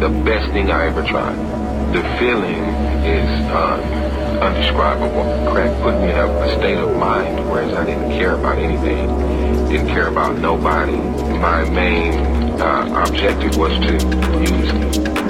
the best thing I ever tried. The feeling is uh, undescribable. Crack put me in a, a state of mind whereas I didn't care about anything, didn't care about nobody. My main uh, objective was to use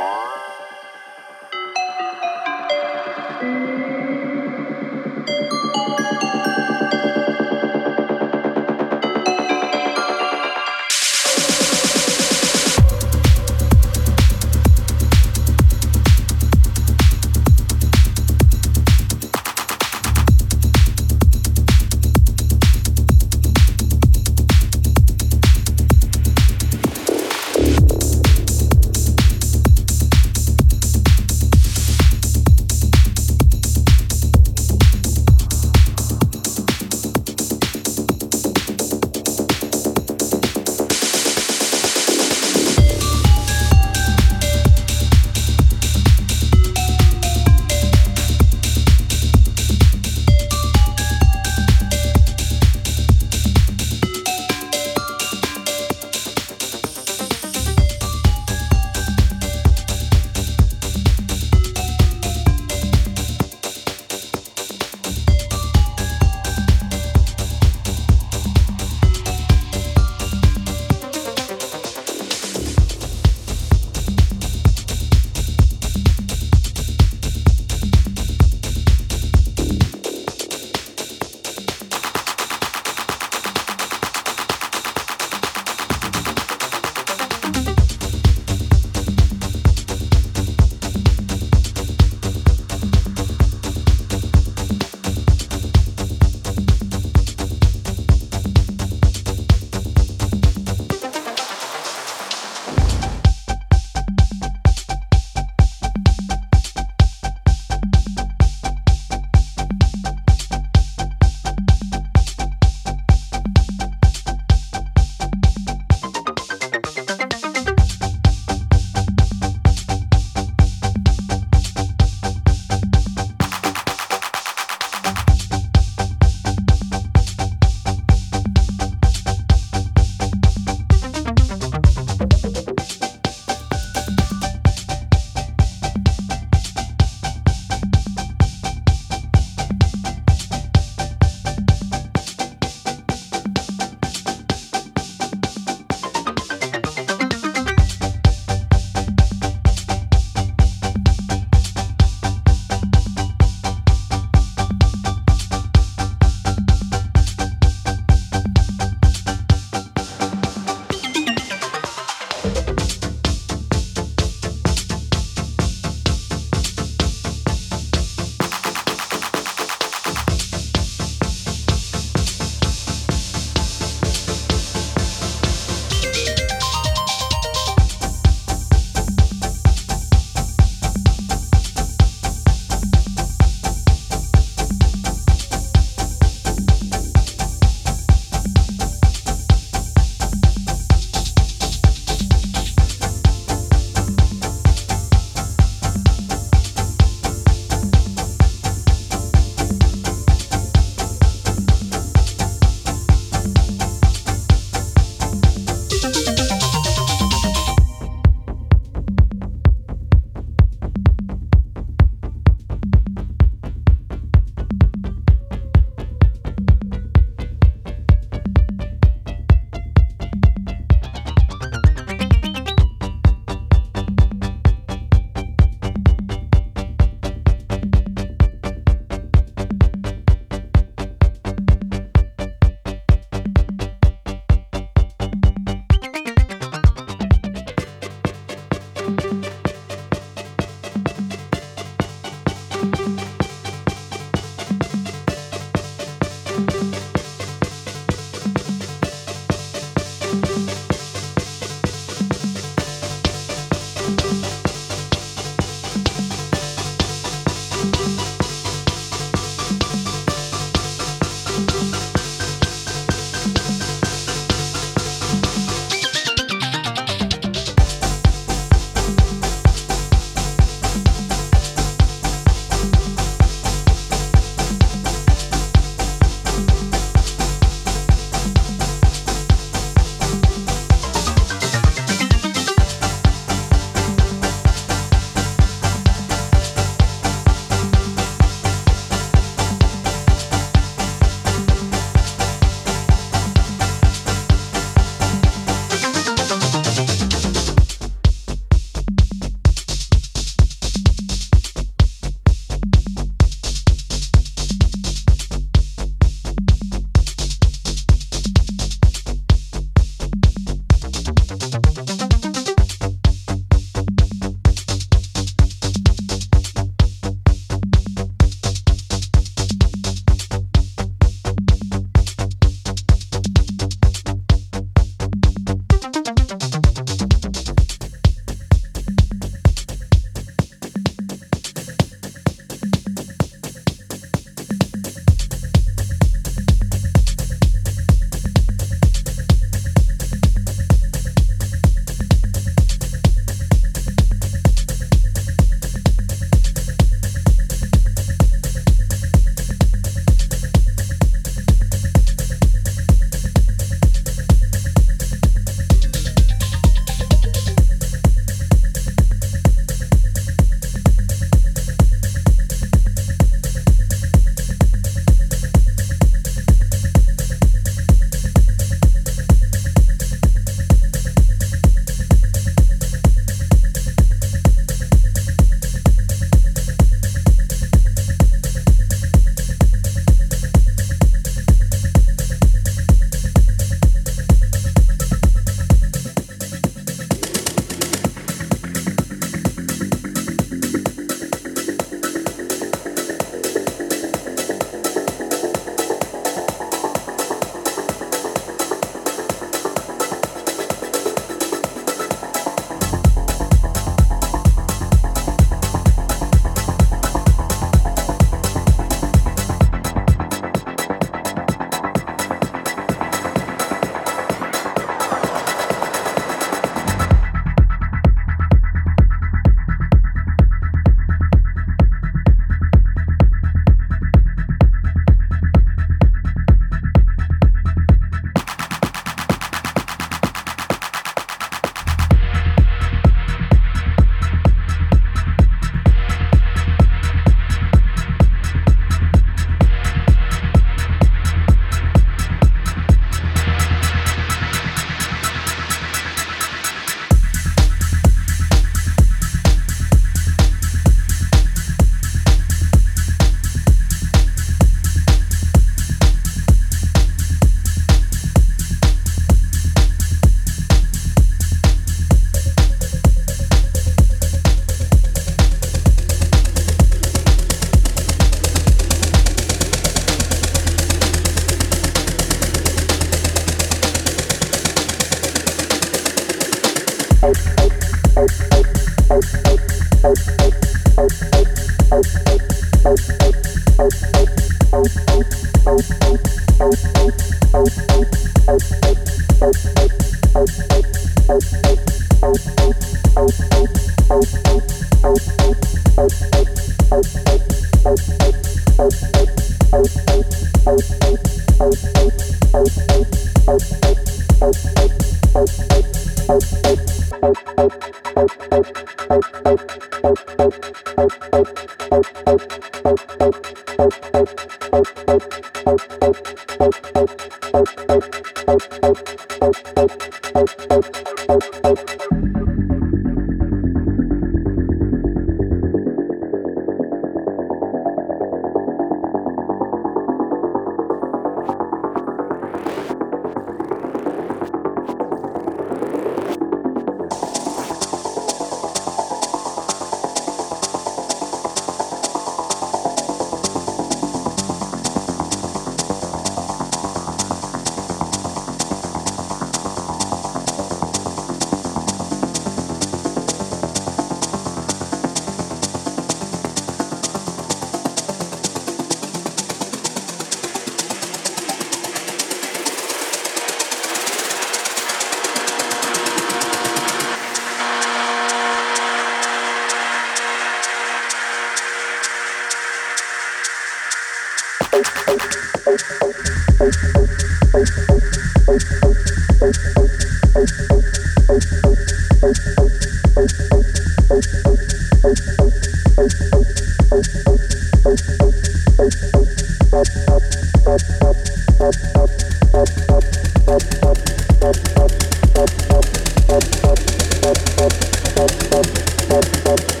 Thank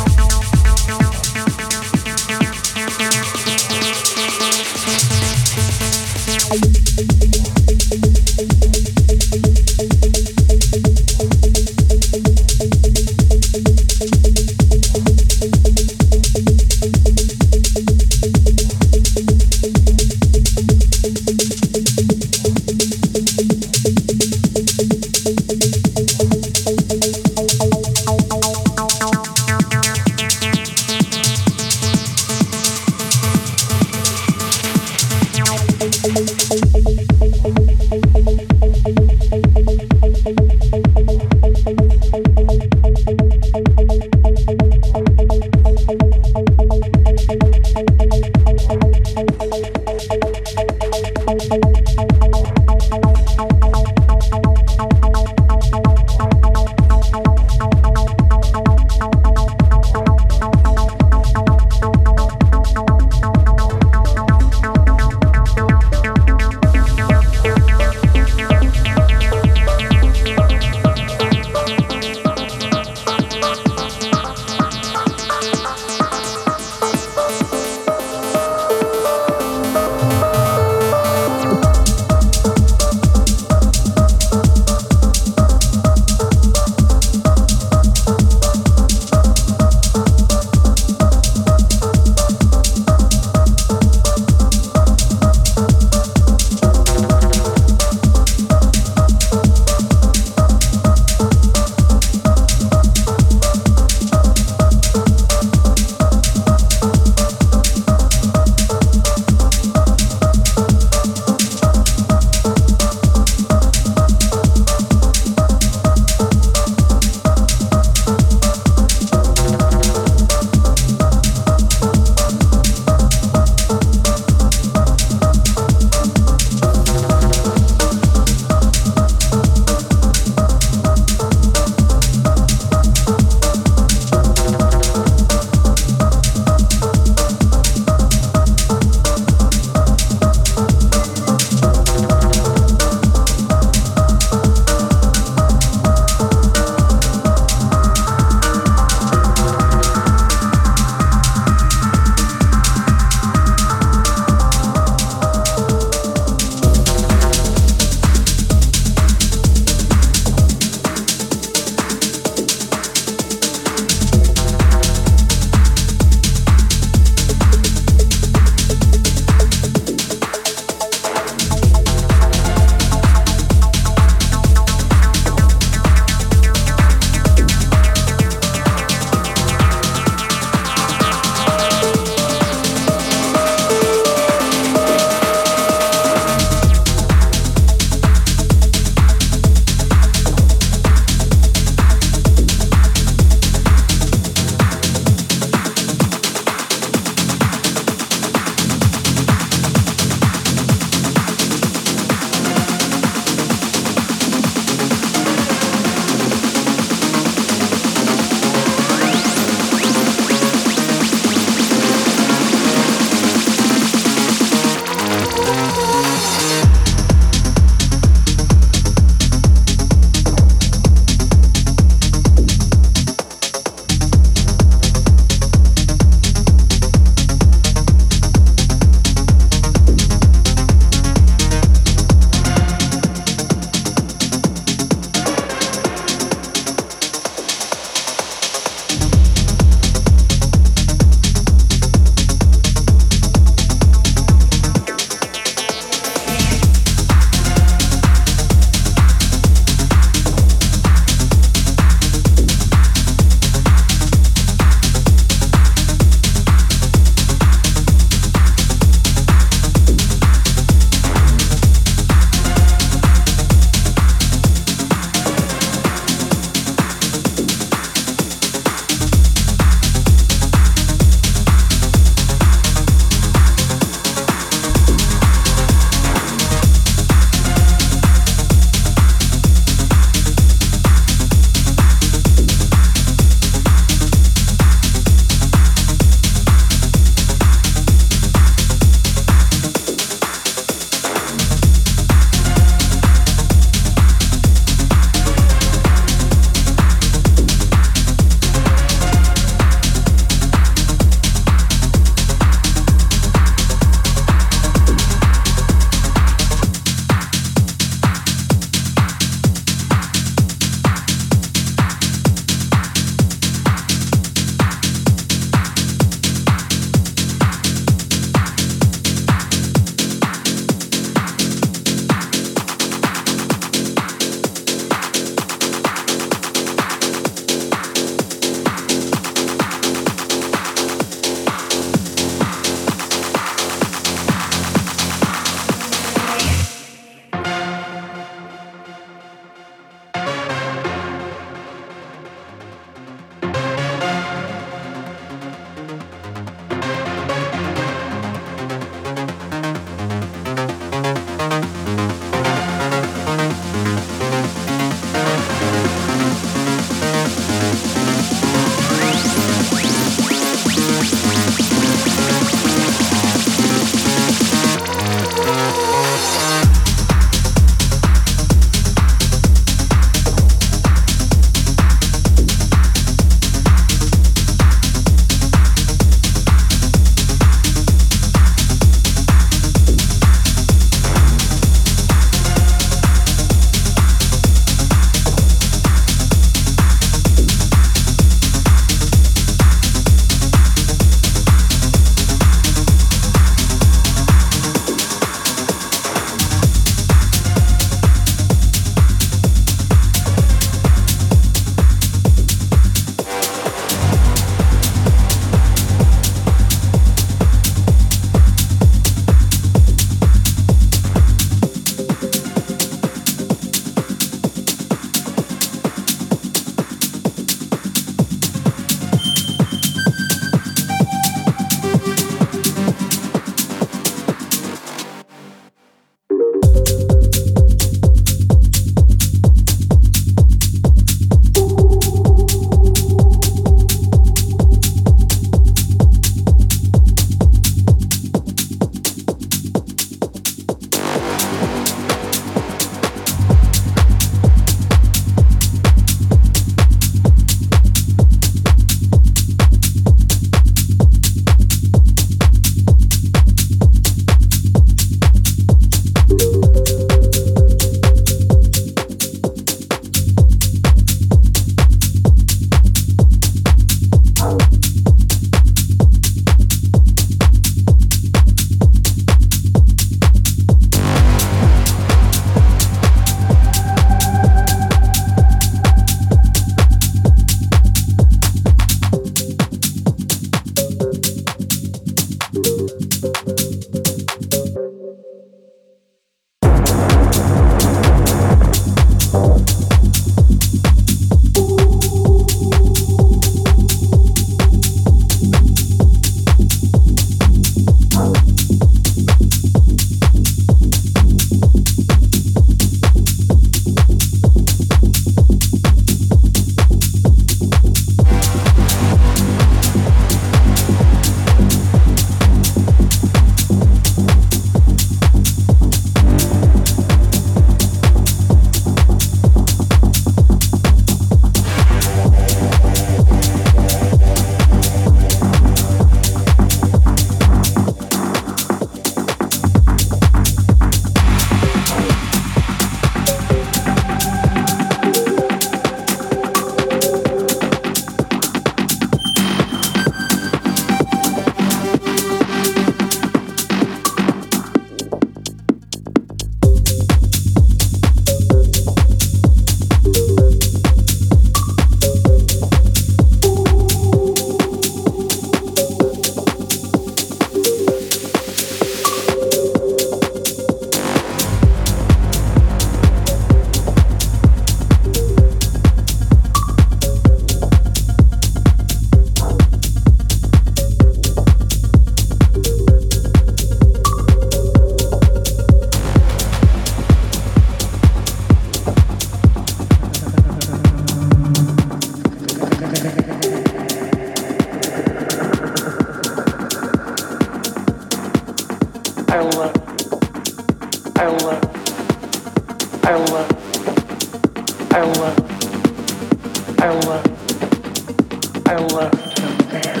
Thank